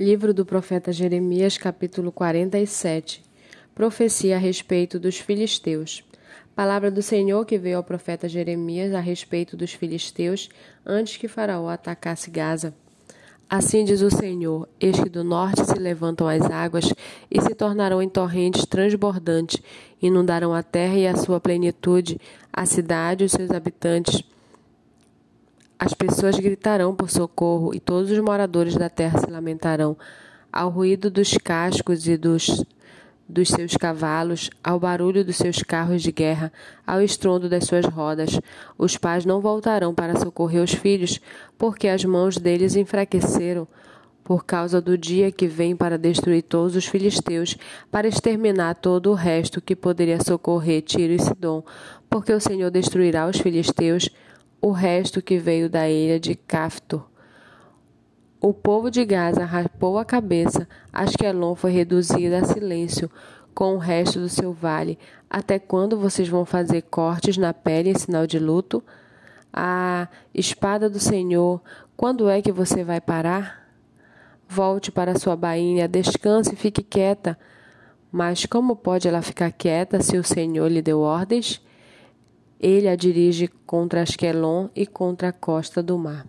Livro do profeta Jeremias, capítulo 47. Profecia a respeito dos filisteus. Palavra do Senhor que veio ao profeta Jeremias a respeito dos filisteus antes que Faraó atacasse Gaza. Assim diz o Senhor: Eis que do norte se levantam as águas e se tornarão em torrentes transbordantes, inundarão a terra e a sua plenitude, a cidade e os seus habitantes as pessoas gritarão por socorro e todos os moradores da terra se lamentarão. Ao ruído dos cascos e dos, dos seus cavalos, ao barulho dos seus carros de guerra, ao estrondo das suas rodas, os pais não voltarão para socorrer os filhos, porque as mãos deles enfraqueceram por causa do dia que vem para destruir todos os filisteus, para exterminar todo o resto que poderia socorrer Tiro e Sidom, porque o Senhor destruirá os filisteus o resto que veio da ilha de Caftor. O povo de Gaza rapou a cabeça, Asquelon foi reduzida a silêncio com o resto do seu vale. Até quando vocês vão fazer cortes na pele em sinal de luto? Ah, espada do Senhor, quando é que você vai parar? Volte para sua bainha, descanse e fique quieta. Mas como pode ela ficar quieta se o Senhor lhe deu ordens? Ele a dirige contra Asquelon e contra a costa do mar.